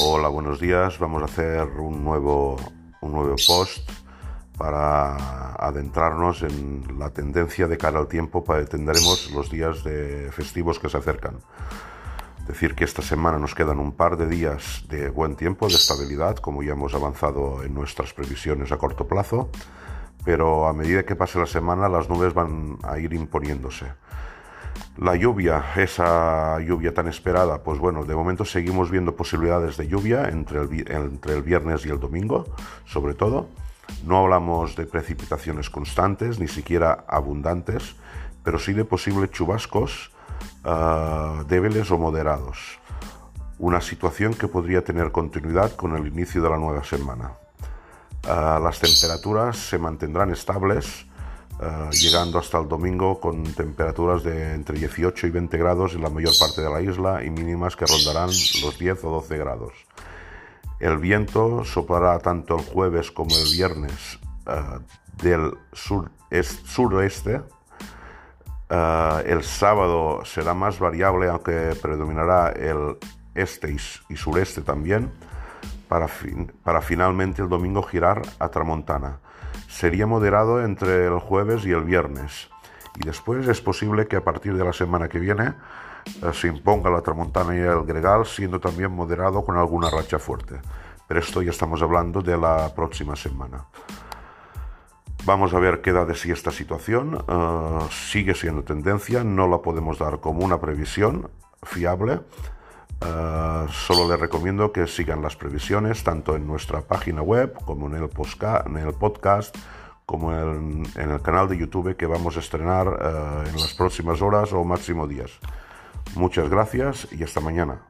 Hola, buenos días. Vamos a hacer un nuevo, un nuevo post para adentrarnos en la tendencia de cara al tiempo tendremos los días de festivos que se acercan. Decir que esta semana nos quedan un par de días de buen tiempo, de estabilidad, como ya hemos avanzado en nuestras previsiones a corto plazo, pero a medida que pase la semana las nubes van a ir imponiéndose. La lluvia, esa lluvia tan esperada, pues bueno, de momento seguimos viendo posibilidades de lluvia entre el, viernes y el domingo, sobre todo. No hablamos de precipitaciones constantes, ni siquiera abundantes, pero sí de posibles chubascos uh, débiles o moderados. Una situación que podría tener continuidad con el inicio de la nueva semana. Uh, las temperaturas se mantendrán estables, uh, llegando hasta el domingo con temperaturas de entre 18 y 20 grados en la mayor parte de la isla y mínimas que rondarán los 10 o 12 grados. El viento soplará tanto el jueves como el viernes uh, del sur -est, suroeste. Uh, el sábado será más variable, aunque predominará el este y sureste también, para, fin, para finalmente el domingo girar a tramontana. Sería moderado entre el jueves y el viernes. Y después es posible que a partir de la semana que viene eh, se imponga la tramontana y el gregal, siendo también moderado con alguna racha fuerte. Pero esto ya estamos hablando de la próxima semana. Vamos a ver qué da de sí esta situación. Uh, sigue siendo tendencia, no la podemos dar como una previsión fiable. Uh, solo les recomiendo que sigan las previsiones tanto en nuestra página web como en el, podcast como en, el canal de YouTube que vamos a estrenar uh, en las próximas horas o máximo días. Muchas gracias y hasta mañana.